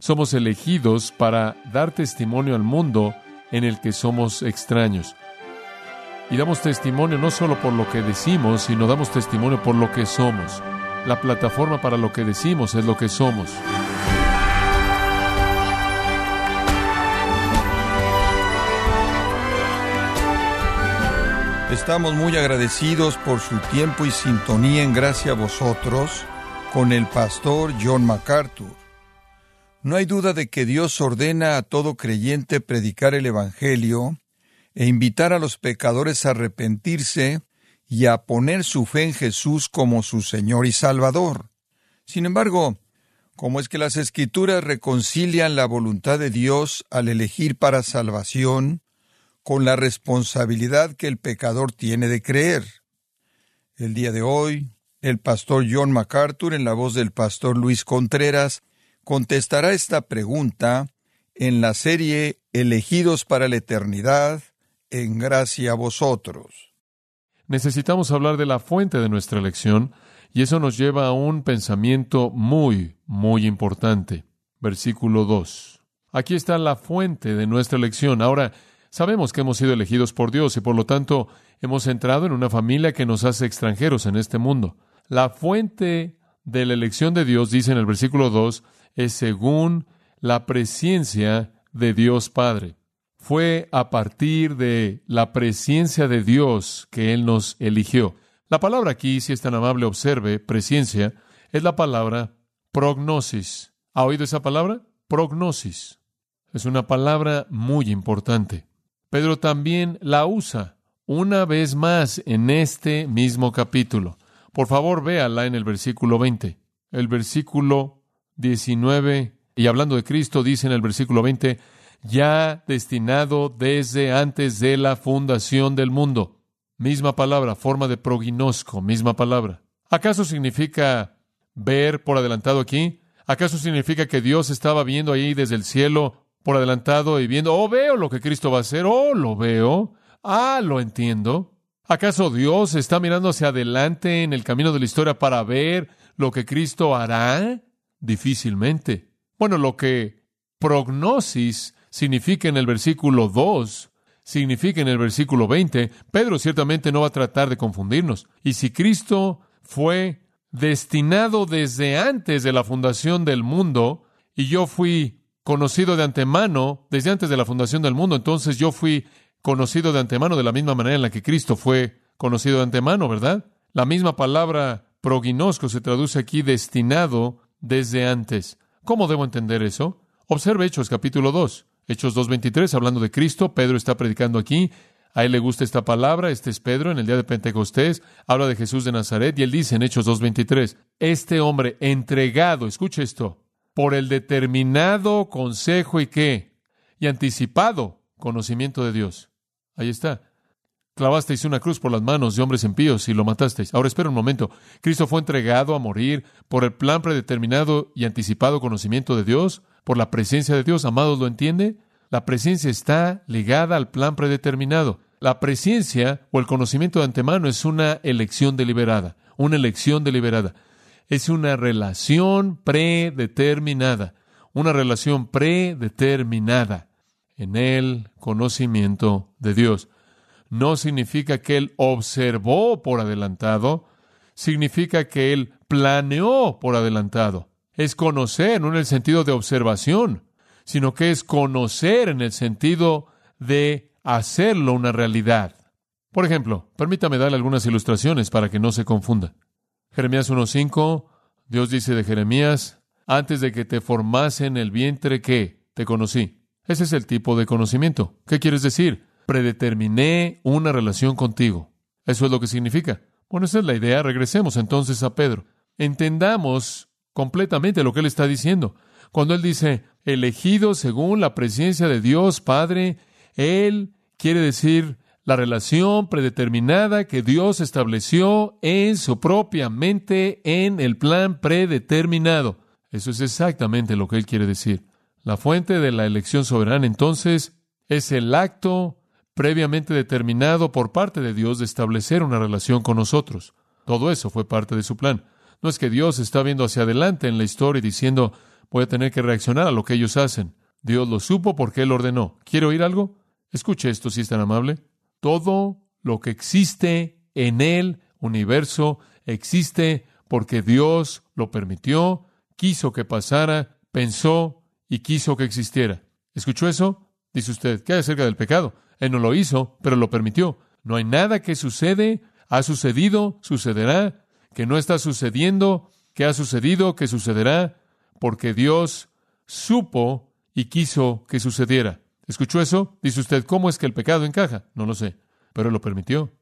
Somos elegidos para dar testimonio al mundo en el que somos extraños. Y damos testimonio no solo por lo que decimos, sino damos testimonio por lo que somos. La plataforma para lo que decimos es lo que somos. Estamos muy agradecidos por su tiempo y sintonía en gracia a vosotros con el pastor John MacArthur. No hay duda de que Dios ordena a todo creyente predicar el Evangelio e invitar a los pecadores a arrepentirse y a poner su fe en Jesús como su Señor y Salvador. Sin embargo, ¿cómo es que las Escrituras reconcilian la voluntad de Dios al elegir para salvación con la responsabilidad que el pecador tiene de creer. El día de hoy, el pastor John MacArthur, en la voz del pastor Luis Contreras, contestará esta pregunta en la serie Elegidos para la Eternidad, en gracia a vosotros. Necesitamos hablar de la fuente de nuestra elección, y eso nos lleva a un pensamiento muy, muy importante. Versículo 2. Aquí está la fuente de nuestra elección. Ahora, Sabemos que hemos sido elegidos por Dios y por lo tanto hemos entrado en una familia que nos hace extranjeros en este mundo. La fuente de la elección de Dios, dice en el versículo 2, es según la presencia de Dios Padre. Fue a partir de la presencia de Dios que Él nos eligió. La palabra aquí, si es tan amable, observe, presencia, es la palabra prognosis. ¿Ha oído esa palabra? Prognosis. Es una palabra muy importante. Pedro también la usa una vez más en este mismo capítulo. Por favor, véala en el versículo 20. El versículo 19, y hablando de Cristo, dice en el versículo 20, ya destinado desde antes de la fundación del mundo. Misma palabra, forma de proginosco, misma palabra. ¿Acaso significa ver por adelantado aquí? ¿Acaso significa que Dios estaba viendo ahí desde el cielo por adelantado y viendo, oh, veo lo que Cristo va a hacer, oh, lo veo, ah, lo entiendo. ¿Acaso Dios está mirando hacia adelante en el camino de la historia para ver lo que Cristo hará? Difícilmente. Bueno, lo que prognosis significa en el versículo 2, significa en el versículo 20, Pedro ciertamente no va a tratar de confundirnos. Y si Cristo fue destinado desde antes de la fundación del mundo, y yo fui conocido de antemano desde antes de la fundación del mundo. Entonces yo fui conocido de antemano de la misma manera en la que Cristo fue conocido de antemano, ¿verdad? La misma palabra proginosco se traduce aquí destinado desde antes. ¿Cómo debo entender eso? Observe Hechos capítulo 2. Hechos 2.23, hablando de Cristo, Pedro está predicando aquí. A él le gusta esta palabra, este es Pedro en el día de Pentecostés, habla de Jesús de Nazaret y él dice en Hechos 2.23, este hombre entregado, escuche esto, por el determinado consejo y qué, y anticipado conocimiento de Dios. Ahí está. Clavasteis una cruz por las manos de hombres impíos y lo matasteis. Ahora espera un momento. Cristo fue entregado a morir por el plan predeterminado y anticipado conocimiento de Dios, por la presencia de Dios. Amados, ¿lo entiende? La presencia está ligada al plan predeterminado. La presencia o el conocimiento de antemano es una elección deliberada, una elección deliberada es una relación predeterminada, una relación predeterminada en el conocimiento de Dios. No significa que Él observó por adelantado, significa que Él planeó por adelantado. Es conocer, no en el sentido de observación, sino que es conocer en el sentido de hacerlo una realidad. Por ejemplo, permítame darle algunas ilustraciones para que no se confunda. Jeremías 1.5, Dios dice de Jeremías, antes de que te formase en el vientre que te conocí. Ese es el tipo de conocimiento. ¿Qué quieres decir? Predeterminé una relación contigo. Eso es lo que significa. Bueno, esa es la idea. Regresemos entonces a Pedro. Entendamos completamente lo que él está diciendo. Cuando él dice, elegido según la presencia de Dios Padre, él quiere decir la relación predeterminada que Dios estableció en su propia mente en el plan predeterminado. Eso es exactamente lo que él quiere decir. La fuente de la elección soberana entonces es el acto previamente determinado por parte de Dios de establecer una relación con nosotros. Todo eso fue parte de su plan. No es que Dios está viendo hacia adelante en la historia y diciendo, voy a tener que reaccionar a lo que ellos hacen. Dios lo supo porque Él ordenó. ¿Quiere oír algo? Escuche esto si es tan amable. Todo lo que existe en el universo existe porque Dios lo permitió, quiso que pasara, pensó y quiso que existiera. ¿Escuchó eso? Dice usted, ¿qué hay acerca del pecado? Él no lo hizo, pero lo permitió. No hay nada que sucede, ha sucedido, sucederá, que no está sucediendo, que ha sucedido, que sucederá, porque Dios supo y quiso que sucediera. ¿Escuchó eso? Dice usted, ¿cómo es que el pecado encaja? No lo sé, pero lo permitió.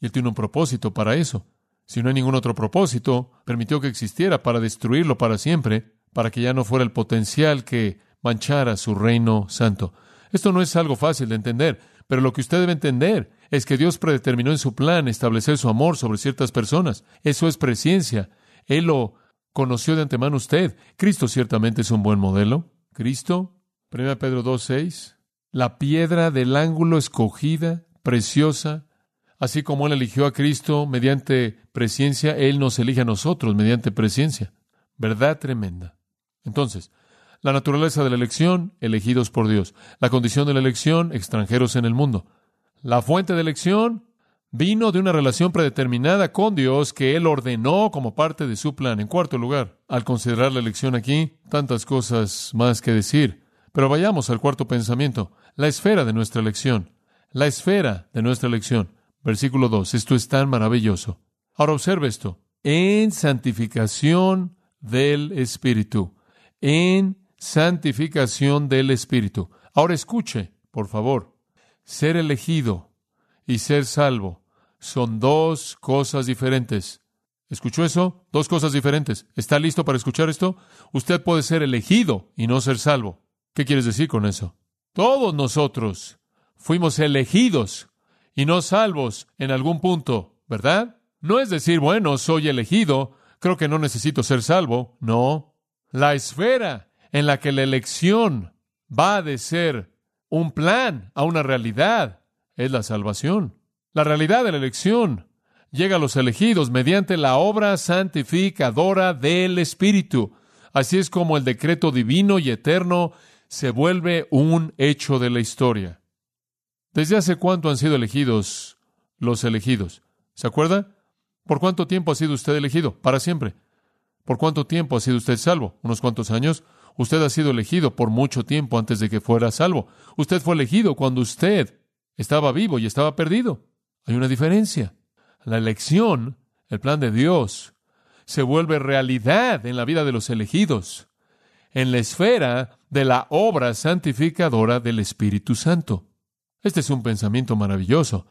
Y Él tiene un propósito para eso. Si no hay ningún otro propósito, permitió que existiera para destruirlo para siempre, para que ya no fuera el potencial que manchara su reino santo. Esto no es algo fácil de entender, pero lo que usted debe entender es que Dios predeterminó en su plan establecer su amor sobre ciertas personas. Eso es presciencia. Él lo conoció de antemano usted. Cristo ciertamente es un buen modelo. Cristo, 1 Pedro 2.6, la piedra del ángulo escogida, preciosa, así como Él eligió a Cristo mediante presciencia, Él nos elige a nosotros mediante presciencia. Verdad tremenda. Entonces, la naturaleza de la elección, elegidos por Dios. La condición de la elección, extranjeros en el mundo. La fuente de elección vino de una relación predeterminada con Dios que Él ordenó como parte de su plan. En cuarto lugar, al considerar la elección aquí, tantas cosas más que decir. Pero vayamos al cuarto pensamiento, la esfera de nuestra elección. La esfera de nuestra elección. Versículo 2. Esto es tan maravilloso. Ahora observe esto. En santificación del Espíritu. En santificación del Espíritu. Ahora escuche, por favor. Ser elegido y ser salvo son dos cosas diferentes. ¿Escuchó eso? Dos cosas diferentes. ¿Está listo para escuchar esto? Usted puede ser elegido y no ser salvo. ¿Qué quieres decir con eso? Todos nosotros fuimos elegidos y no salvos en algún punto, ¿verdad? No es decir, bueno, soy elegido, creo que no necesito ser salvo. No. La esfera en la que la elección va de ser un plan a una realidad es la salvación. La realidad de la elección llega a los elegidos mediante la obra santificadora del Espíritu. Así es como el decreto divino y eterno se vuelve un hecho de la historia. ¿Desde hace cuánto han sido elegidos los elegidos? ¿Se acuerda? ¿Por cuánto tiempo ha sido usted elegido? Para siempre. ¿Por cuánto tiempo ha sido usted salvo? ¿Unos cuantos años? Usted ha sido elegido por mucho tiempo antes de que fuera salvo. Usted fue elegido cuando usted estaba vivo y estaba perdido. Hay una diferencia. La elección, el plan de Dios, se vuelve realidad en la vida de los elegidos, en la esfera de la obra santificadora del Espíritu Santo. Este es un pensamiento maravilloso,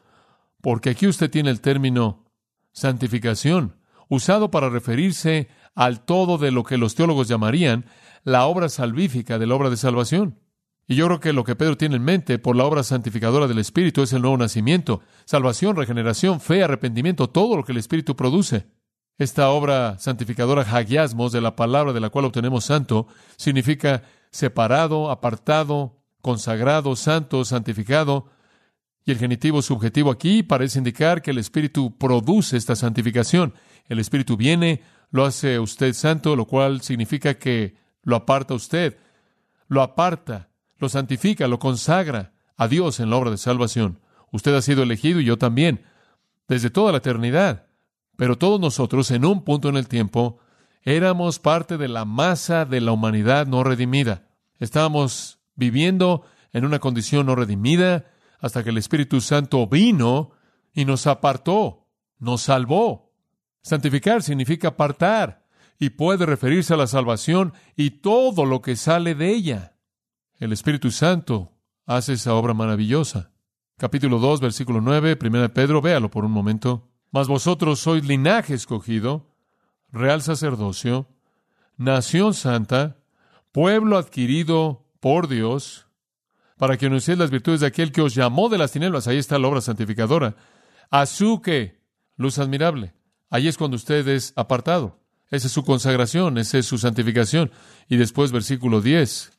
porque aquí usted tiene el término santificación, usado para referirse al todo de lo que los teólogos llamarían la obra salvífica de la obra de salvación. Y yo creo que lo que Pedro tiene en mente por la obra santificadora del Espíritu es el nuevo nacimiento, salvación, regeneración, fe, arrepentimiento, todo lo que el Espíritu produce. Esta obra santificadora, hagiasmos, de la palabra de la cual obtenemos santo, significa separado, apartado, consagrado, santo, santificado. Y el genitivo subjetivo aquí parece indicar que el Espíritu produce esta santificación. El Espíritu viene, lo hace usted santo, lo cual significa que lo aparta usted, lo aparta, lo santifica, lo consagra a Dios en la obra de salvación. Usted ha sido elegido y yo también, desde toda la eternidad. Pero todos nosotros, en un punto en el tiempo, éramos parte de la masa de la humanidad no redimida. Estábamos viviendo en una condición no redimida hasta que el Espíritu Santo vino y nos apartó, nos salvó. Santificar significa apartar y puede referirse a la salvación y todo lo que sale de ella. El Espíritu Santo hace esa obra maravillosa. Capítulo 2, versículo 9, 1 Pedro, véalo por un momento. Mas vosotros sois linaje escogido, real sacerdocio, nación santa, pueblo adquirido por Dios, para que anunciéis las virtudes de aquel que os llamó de las tinieblas. Ahí está la obra santificadora. A luz admirable. Ahí es cuando usted es apartado. Esa es su consagración, esa es su santificación. Y después, versículo 10,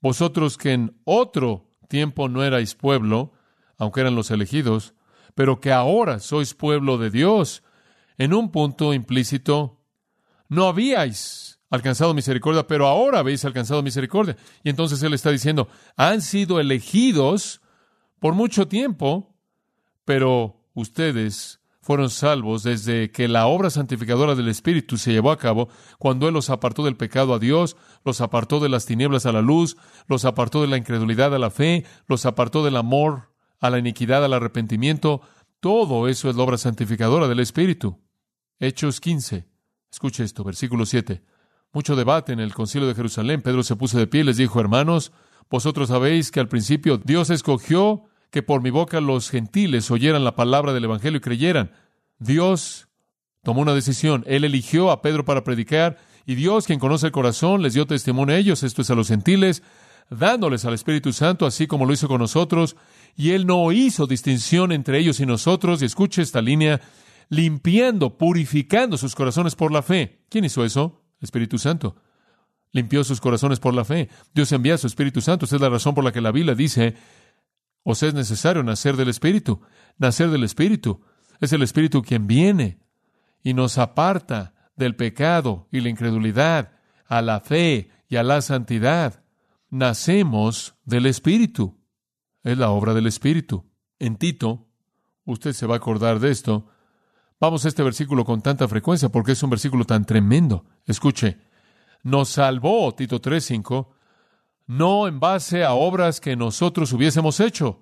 vosotros que en otro tiempo no erais pueblo, aunque eran los elegidos, pero que ahora sois pueblo de Dios, en un punto implícito, no habíais alcanzado misericordia, pero ahora habéis alcanzado misericordia. Y entonces Él está diciendo, han sido elegidos por mucho tiempo, pero ustedes fueron salvos desde que la obra santificadora del Espíritu se llevó a cabo, cuando Él los apartó del pecado a Dios, los apartó de las tinieblas a la luz, los apartó de la incredulidad a la fe, los apartó del amor a la iniquidad, al arrepentimiento. Todo eso es la obra santificadora del Espíritu. Hechos 15. Escuche esto, versículo 7. Mucho debate en el concilio de Jerusalén. Pedro se puso de pie y les dijo, hermanos, vosotros sabéis que al principio Dios escogió que por mi boca los gentiles oyeran la palabra del Evangelio y creyeran. Dios tomó una decisión. Él eligió a Pedro para predicar y Dios, quien conoce el corazón, les dio testimonio a ellos, esto es a los gentiles, dándoles al Espíritu Santo, así como lo hizo con nosotros. Y Él no hizo distinción entre ellos y nosotros. Y escuche esta línea, limpiando, purificando sus corazones por la fe. ¿Quién hizo eso? Espíritu Santo. Limpió sus corazones por la fe. Dios envía a su Espíritu Santo. Esa es la razón por la que la Biblia dice, os es necesario nacer del Espíritu. Nacer del Espíritu. Es el Espíritu quien viene y nos aparta del pecado y la incredulidad a la fe y a la santidad. Nacemos del Espíritu. Es la obra del Espíritu. En Tito, usted se va a acordar de esto, Vamos a este versículo con tanta frecuencia porque es un versículo tan tremendo. Escuche, nos salvó, Tito 3:5, no en base a obras que nosotros hubiésemos hecho.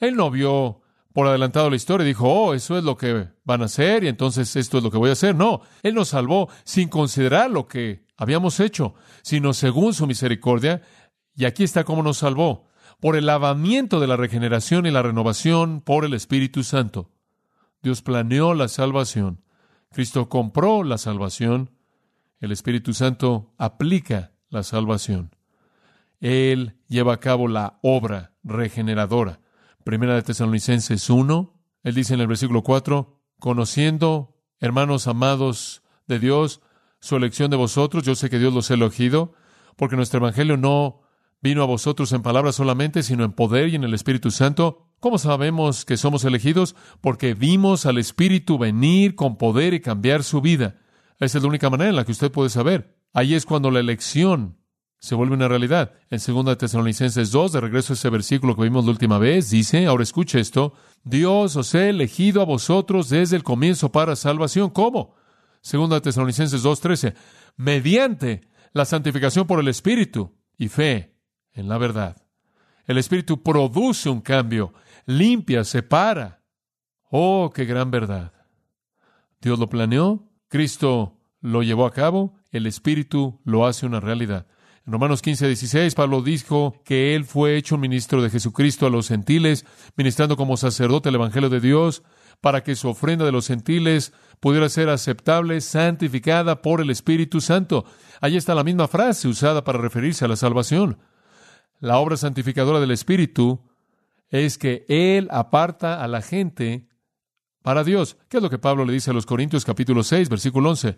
Él no vio por adelantado la historia y dijo, oh, eso es lo que van a hacer y entonces esto es lo que voy a hacer. No, Él nos salvó sin considerar lo que habíamos hecho, sino según su misericordia. Y aquí está cómo nos salvó, por el lavamiento de la regeneración y la renovación por el Espíritu Santo. Dios planeó la salvación. Cristo compró la salvación. El Espíritu Santo aplica la salvación. Él lleva a cabo la obra regeneradora. Primera de Tesalonicenses 1, él dice en el versículo 4, conociendo, hermanos amados de Dios, su elección de vosotros, yo sé que Dios los ha elegido, porque nuestro Evangelio no vino a vosotros en palabras solamente, sino en poder y en el Espíritu Santo, ¿Cómo sabemos que somos elegidos? Porque vimos al Espíritu venir con poder y cambiar su vida. Esa es la única manera en la que usted puede saber. Ahí es cuando la elección se vuelve una realidad. En 2 Tesalonicenses 2, de regreso a ese versículo que vimos la última vez, dice, ahora escuche esto, Dios os ha elegido a vosotros desde el comienzo para salvación. ¿Cómo? 2 Tesalonicenses 2.13, mediante la santificación por el Espíritu y fe en la verdad. El Espíritu produce un cambio limpia, separa. Oh, qué gran verdad. Dios lo planeó, Cristo lo llevó a cabo, el Espíritu lo hace una realidad. En Romanos 15, 16, Pablo dijo que él fue hecho ministro de Jesucristo a los gentiles, ministrando como sacerdote el Evangelio de Dios, para que su ofrenda de los gentiles pudiera ser aceptable, santificada por el Espíritu Santo. Allí está la misma frase usada para referirse a la salvación. La obra santificadora del Espíritu es que Él aparta a la gente para Dios. ¿Qué es lo que Pablo le dice a los Corintios capítulo 6, versículo 11?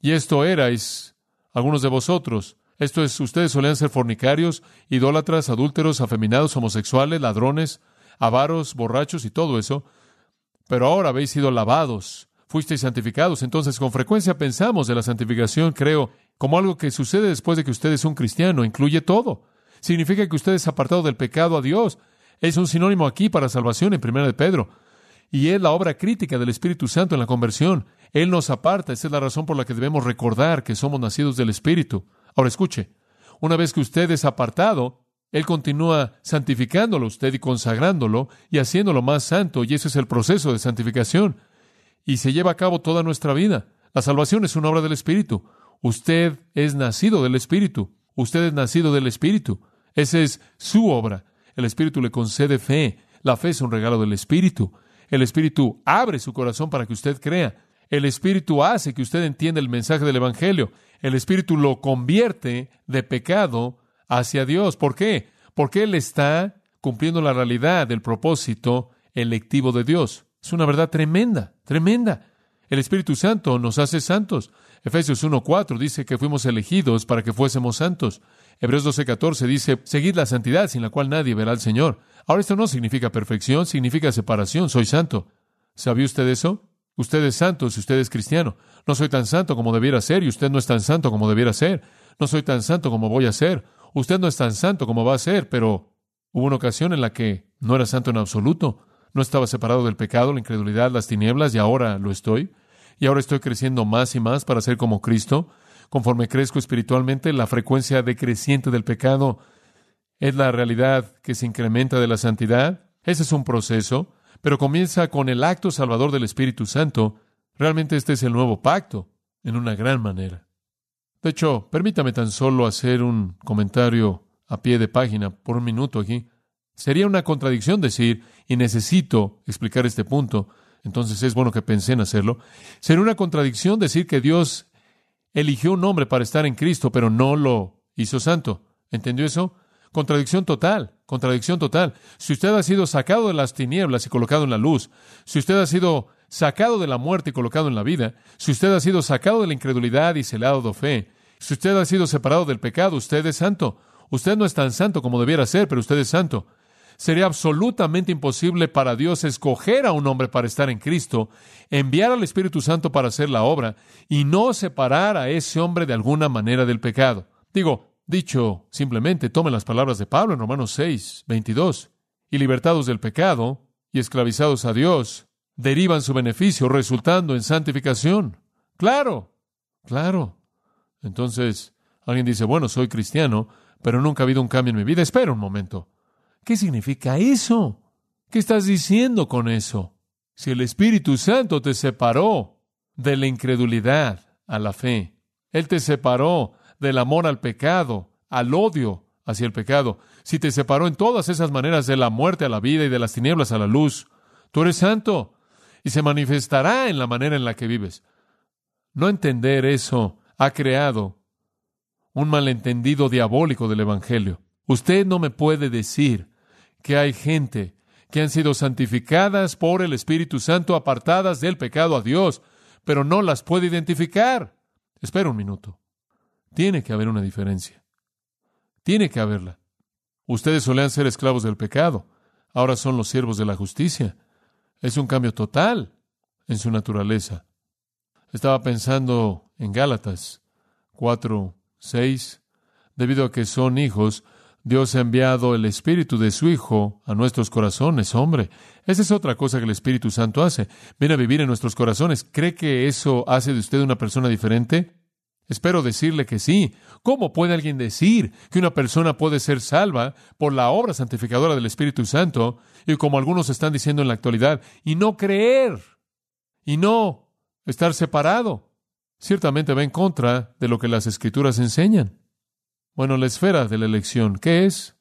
Y esto erais algunos de vosotros. Esto es, ustedes solían ser fornicarios, idólatras, adúlteros, afeminados, homosexuales, ladrones, avaros, borrachos y todo eso. Pero ahora habéis sido lavados, fuisteis santificados. Entonces, con frecuencia pensamos de la santificación, creo, como algo que sucede después de que usted es un cristiano. Incluye todo. Significa que usted es apartado del pecado a Dios es un sinónimo aquí para salvación en Primera de Pedro. Y es la obra crítica del Espíritu Santo en la conversión. Él nos aparta. Esa es la razón por la que debemos recordar que somos nacidos del Espíritu. Ahora escuche, una vez que usted es apartado, Él continúa santificándolo usted y consagrándolo y haciéndolo más santo. Y ese es el proceso de santificación. Y se lleva a cabo toda nuestra vida. La salvación es una obra del Espíritu. Usted es nacido del Espíritu. Usted es nacido del Espíritu. Esa es su obra. El Espíritu le concede fe. La fe es un regalo del Espíritu. El Espíritu abre su corazón para que usted crea. El Espíritu hace que usted entienda el mensaje del Evangelio. El Espíritu lo convierte de pecado hacia Dios. ¿Por qué? Porque Él está cumpliendo la realidad del propósito electivo de Dios. Es una verdad tremenda, tremenda. El Espíritu Santo nos hace santos. Efesios 1.4 dice que fuimos elegidos para que fuésemos santos. Hebreos 12:14 dice, seguid la santidad sin la cual nadie verá al Señor. Ahora esto no significa perfección, significa separación, soy santo. ¿Sabía usted eso? Usted es santo si usted es cristiano. No soy tan santo como debiera ser y usted no es tan santo como debiera ser. No soy tan santo como voy a ser. Usted no es tan santo como va a ser, pero hubo una ocasión en la que no era santo en absoluto. No estaba separado del pecado, la incredulidad, las tinieblas y ahora lo estoy. Y ahora estoy creciendo más y más para ser como Cristo. Conforme crezco espiritualmente, la frecuencia decreciente del pecado es la realidad que se incrementa de la santidad. Ese es un proceso, pero comienza con el acto salvador del Espíritu Santo. Realmente este es el nuevo pacto, en una gran manera. De hecho, permítame tan solo hacer un comentario a pie de página por un minuto aquí. Sería una contradicción decir, y necesito explicar este punto, entonces es bueno que pensé en hacerlo. Sería una contradicción decir que Dios eligió un hombre para estar en Cristo, pero no lo hizo santo. ¿Entendió eso? Contradicción total, contradicción total. Si usted ha sido sacado de las tinieblas y colocado en la luz, si usted ha sido sacado de la muerte y colocado en la vida, si usted ha sido sacado de la incredulidad y celado de fe, si usted ha sido separado del pecado, usted es santo. Usted no es tan santo como debiera ser, pero usted es santo. Sería absolutamente imposible para Dios escoger a un hombre para estar en Cristo, enviar al Espíritu Santo para hacer la obra y no separar a ese hombre de alguna manera del pecado. Digo, Dicho simplemente, tomen las palabras de Pablo en Romanos 6, 22. Y libertados del pecado y esclavizados a Dios, derivan su beneficio resultando en santificación. Claro, claro. Entonces, alguien dice, bueno, soy cristiano, pero nunca ha habido un cambio en mi vida. Espera un momento. ¿Qué significa eso? ¿Qué estás diciendo con eso? Si el Espíritu Santo te separó de la incredulidad a la fe, Él te separó del amor al pecado, al odio hacia el pecado, si te separó en todas esas maneras de la muerte a la vida y de las tinieblas a la luz, tú eres santo y se manifestará en la manera en la que vives. No entender eso ha creado un malentendido diabólico del Evangelio. Usted no me puede decir que hay gente que han sido santificadas por el Espíritu Santo, apartadas del pecado a Dios, pero no las puede identificar. Espera un minuto. Tiene que haber una diferencia. Tiene que haberla. Ustedes solían ser esclavos del pecado, ahora son los siervos de la justicia. Es un cambio total en su naturaleza. Estaba pensando en Gálatas 4, 6. Debido a que son hijos, Dios ha enviado el Espíritu de su Hijo a nuestros corazones, hombre. Esa es otra cosa que el Espíritu Santo hace. Viene a vivir en nuestros corazones. ¿Cree que eso hace de usted una persona diferente? Espero decirle que sí. ¿Cómo puede alguien decir que una persona puede ser salva por la obra santificadora del Espíritu Santo y como algunos están diciendo en la actualidad, y no creer y no estar separado? Ciertamente va en contra de lo que las escrituras enseñan. Bueno, la esfera de la elección, ¿qué es?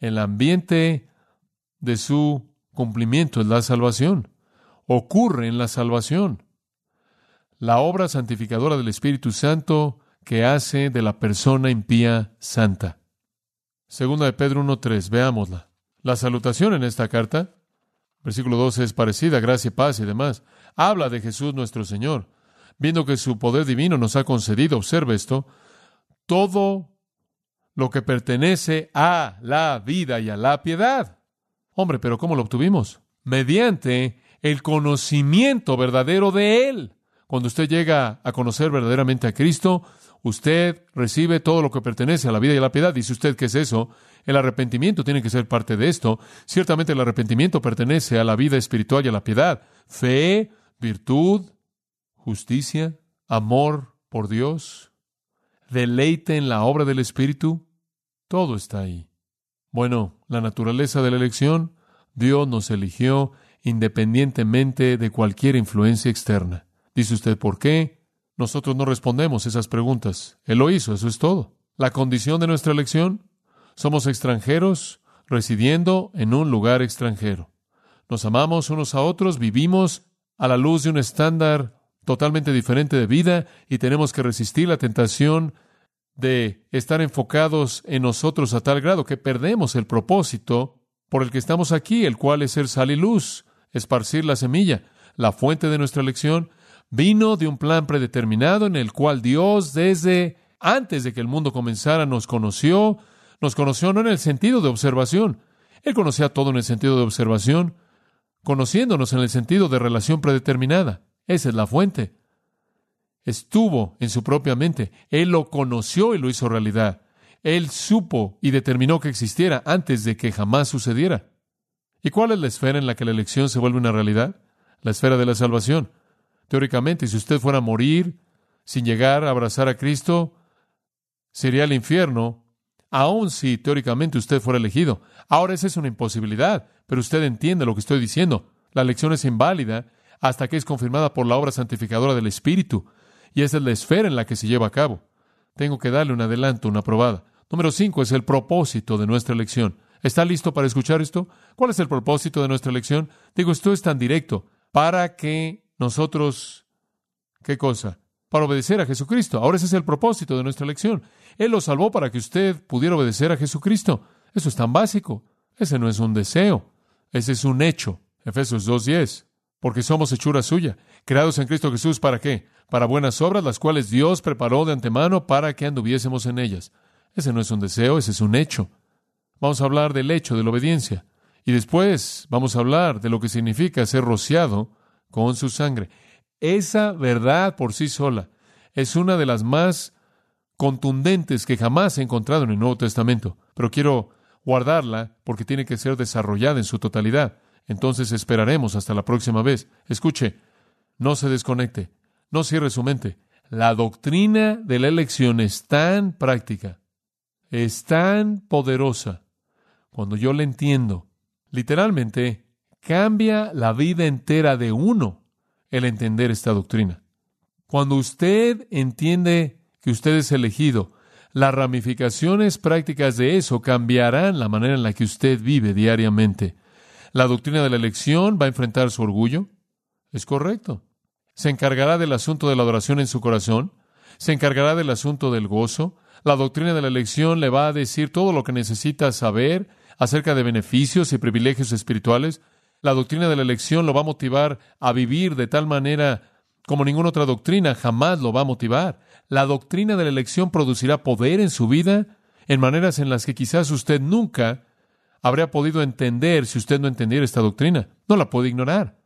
El ambiente de su cumplimiento es la salvación. Ocurre en la salvación la obra santificadora del Espíritu Santo que hace de la persona impía santa. Segunda de Pedro 1.3, veámosla. La salutación en esta carta, versículo 12, es parecida, gracia, paz y demás. Habla de Jesús nuestro Señor, viendo que su poder divino nos ha concedido, observe esto, todo lo que pertenece a la vida y a la piedad. Hombre, pero ¿cómo lo obtuvimos? Mediante el conocimiento verdadero de Él. Cuando usted llega a conocer verdaderamente a Cristo, usted recibe todo lo que pertenece a la vida y a la piedad. Dice usted, ¿qué es eso? El arrepentimiento tiene que ser parte de esto. Ciertamente el arrepentimiento pertenece a la vida espiritual y a la piedad. Fe, virtud, justicia, amor por Dios, deleite en la obra del Espíritu. Todo está ahí. Bueno, la naturaleza de la elección, Dios nos eligió independientemente de cualquier influencia externa. Dice usted, ¿por qué? Nosotros no respondemos esas preguntas. Él lo hizo, eso es todo. La condición de nuestra elección, somos extranjeros residiendo en un lugar extranjero. Nos amamos unos a otros, vivimos a la luz de un estándar totalmente diferente de vida y tenemos que resistir la tentación de estar enfocados en nosotros a tal grado que perdemos el propósito por el que estamos aquí, el cual es ser sal y luz, esparcir la semilla. La fuente de nuestra elección vino de un plan predeterminado en el cual Dios desde antes de que el mundo comenzara nos conoció, nos conoció no en el sentido de observación, Él conocía todo en el sentido de observación, conociéndonos en el sentido de relación predeterminada. Esa es la fuente. Estuvo en su propia mente. Él lo conoció y lo hizo realidad. Él supo y determinó que existiera antes de que jamás sucediera. ¿Y cuál es la esfera en la que la elección se vuelve una realidad? La esfera de la salvación. Teóricamente, si usted fuera a morir sin llegar a abrazar a Cristo, sería el infierno, aun si teóricamente usted fuera elegido. Ahora esa es una imposibilidad, pero usted entiende lo que estoy diciendo. La elección es inválida hasta que es confirmada por la obra santificadora del Espíritu, y esa es la esfera en la que se lleva a cabo. Tengo que darle un adelanto, una probada. Número cinco es el propósito de nuestra elección. ¿Está listo para escuchar esto? ¿Cuál es el propósito de nuestra elección? Digo, esto es tan directo. Para que nosotros, ¿qué cosa? Para obedecer a Jesucristo. Ahora ese es el propósito de nuestra elección. Él lo salvó para que usted pudiera obedecer a Jesucristo. Eso es tan básico. Ese no es un deseo. Ese es un hecho. Efesios 2.10. Porque somos hechura suya, creados en Cristo Jesús, ¿para qué? Para buenas obras, las cuales Dios preparó de antemano para que anduviésemos en ellas. Ese no es un deseo, ese es un hecho. Vamos a hablar del hecho de la obediencia. Y después vamos a hablar de lo que significa ser rociado con su sangre. Esa verdad por sí sola es una de las más contundentes que jamás he encontrado en el Nuevo Testamento. Pero quiero guardarla porque tiene que ser desarrollada en su totalidad. Entonces esperaremos hasta la próxima vez. Escuche, no se desconecte, no cierre su mente. La doctrina de la elección es tan práctica, es tan poderosa. Cuando yo la entiendo, literalmente cambia la vida entera de uno el entender esta doctrina. Cuando usted entiende que usted es elegido, las ramificaciones prácticas de eso cambiarán la manera en la que usted vive diariamente. La doctrina de la elección va a enfrentar su orgullo. Es correcto. Se encargará del asunto de la adoración en su corazón. Se encargará del asunto del gozo. La doctrina de la elección le va a decir todo lo que necesita saber acerca de beneficios y privilegios espirituales. La doctrina de la elección lo va a motivar a vivir de tal manera como ninguna otra doctrina jamás lo va a motivar. La doctrina de la elección producirá poder en su vida en maneras en las que quizás usted nunca habría podido entender si usted no entendiera esta doctrina. No la puede ignorar.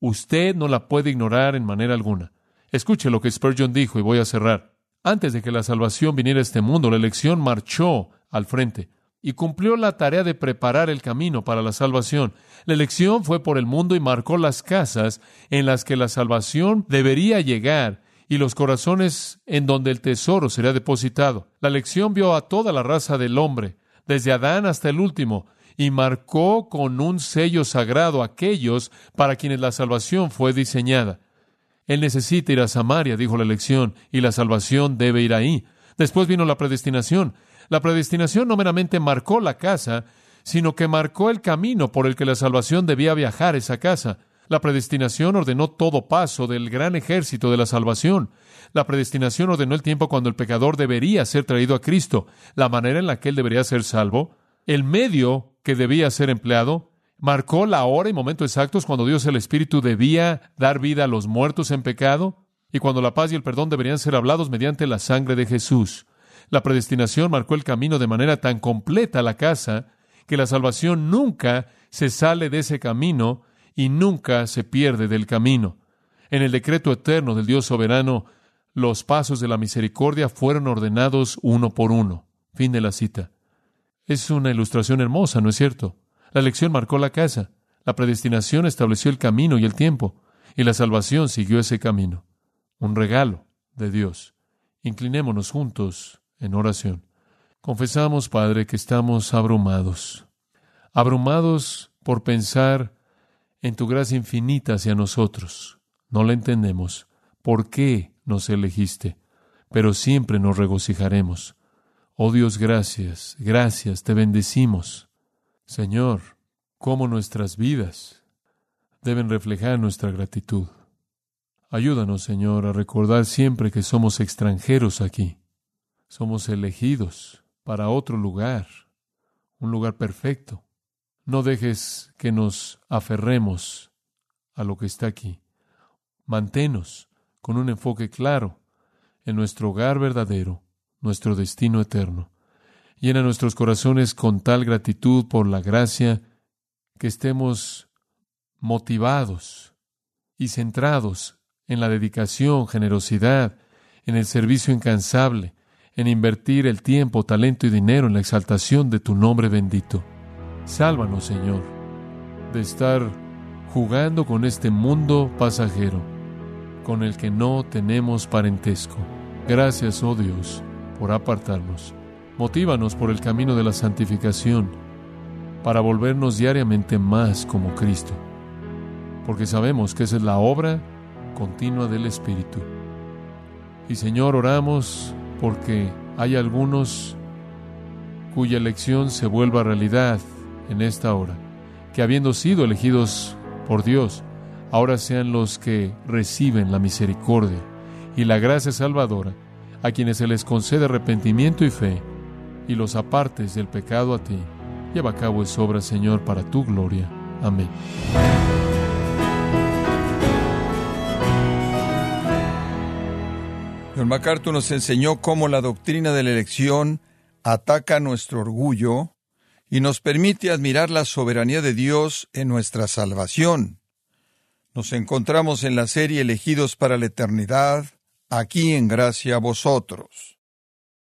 Usted no la puede ignorar en manera alguna. Escuche lo que Spurgeon dijo y voy a cerrar. Antes de que la salvación viniera a este mundo, la elección marchó al frente y cumplió la tarea de preparar el camino para la salvación. La elección fue por el mundo y marcó las casas en las que la salvación debería llegar y los corazones en donde el tesoro sería depositado. La elección vio a toda la raza del hombre, desde Adán hasta el último, y marcó con un sello sagrado a aquellos para quienes la salvación fue diseñada. Él necesita ir a Samaria, dijo la elección, y la salvación debe ir ahí. Después vino la predestinación. La predestinación no meramente marcó la casa, sino que marcó el camino por el que la salvación debía viajar esa casa. La predestinación ordenó todo paso del gran ejército de la salvación. La predestinación ordenó el tiempo cuando el pecador debería ser traído a Cristo, la manera en la que él debería ser salvo, el medio que debía ser empleado, marcó la hora y momento exactos cuando Dios el Espíritu debía dar vida a los muertos en pecado y cuando la paz y el perdón deberían ser hablados mediante la sangre de Jesús. La predestinación marcó el camino de manera tan completa a la casa que la salvación nunca se sale de ese camino y nunca se pierde del camino. En el decreto eterno del Dios soberano, los pasos de la misericordia fueron ordenados uno por uno. Fin de la cita. Es una ilustración hermosa, ¿no es cierto? La elección marcó la casa, la predestinación estableció el camino y el tiempo, y la salvación siguió ese camino. Un regalo de Dios. Inclinémonos juntos en oración. Confesamos, Padre, que estamos abrumados, abrumados por pensar en tu gracia infinita hacia nosotros. No la entendemos. ¿Por qué nos elegiste? Pero siempre nos regocijaremos Oh Dios, gracias, gracias, te bendecimos. Señor, cómo nuestras vidas deben reflejar nuestra gratitud. Ayúdanos, Señor, a recordar siempre que somos extranjeros aquí. Somos elegidos para otro lugar, un lugar perfecto. No dejes que nos aferremos a lo que está aquí. Manténos con un enfoque claro en nuestro hogar verdadero nuestro destino eterno. Llena nuestros corazones con tal gratitud por la gracia que estemos motivados y centrados en la dedicación, generosidad, en el servicio incansable, en invertir el tiempo, talento y dinero en la exaltación de tu nombre bendito. Sálvanos, Señor, de estar jugando con este mundo pasajero, con el que no tenemos parentesco. Gracias, oh Dios, por apartarnos. Motívanos por el camino de la santificación, para volvernos diariamente más como Cristo, porque sabemos que esa es la obra continua del Espíritu. Y Señor, oramos porque hay algunos cuya elección se vuelva realidad en esta hora, que habiendo sido elegidos por Dios, ahora sean los que reciben la misericordia y la gracia salvadora, a quienes se les concede arrepentimiento y fe, y los apartes del pecado a ti. Lleva a cabo esa obra, Señor, para tu gloria. Amén. John MacArthur nos enseñó cómo la doctrina de la elección ataca nuestro orgullo y nos permite admirar la soberanía de Dios en nuestra salvación. Nos encontramos en la serie Elegidos para la Eternidad, aquí en gracia a vosotros.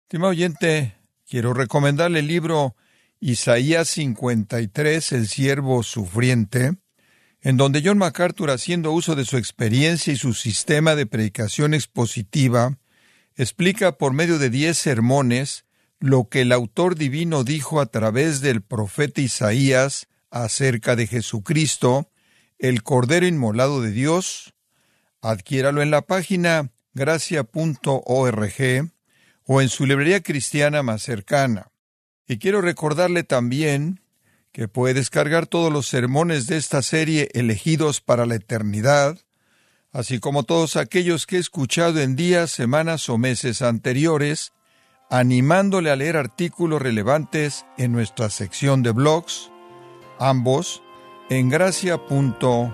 Estimado oyente, quiero recomendarle el libro Isaías 53, El siervo sufriente, en donde John MacArthur, haciendo uso de su experiencia y su sistema de predicación expositiva, explica por medio de diez sermones lo que el autor divino dijo a través del profeta Isaías acerca de Jesucristo, el Cordero Inmolado de Dios. Adquiéralo en la página gracia.org o en su librería cristiana más cercana. Y quiero recordarle también que puede descargar todos los sermones de esta serie elegidos para la eternidad, así como todos aquellos que he escuchado en días, semanas o meses anteriores, animándole a leer artículos relevantes en nuestra sección de blogs, ambos en gracia.org.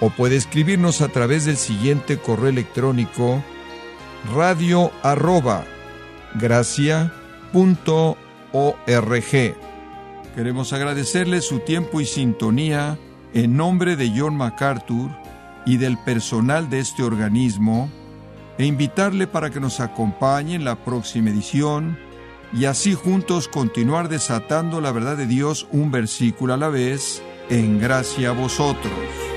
O puede escribirnos a través del siguiente correo electrónico radio arroba gracia.org. Queremos agradecerle su tiempo y sintonía en nombre de John MacArthur y del personal de este organismo e invitarle para que nos acompañe en la próxima edición y así juntos continuar desatando la verdad de Dios un versículo a la vez en gracia a vosotros.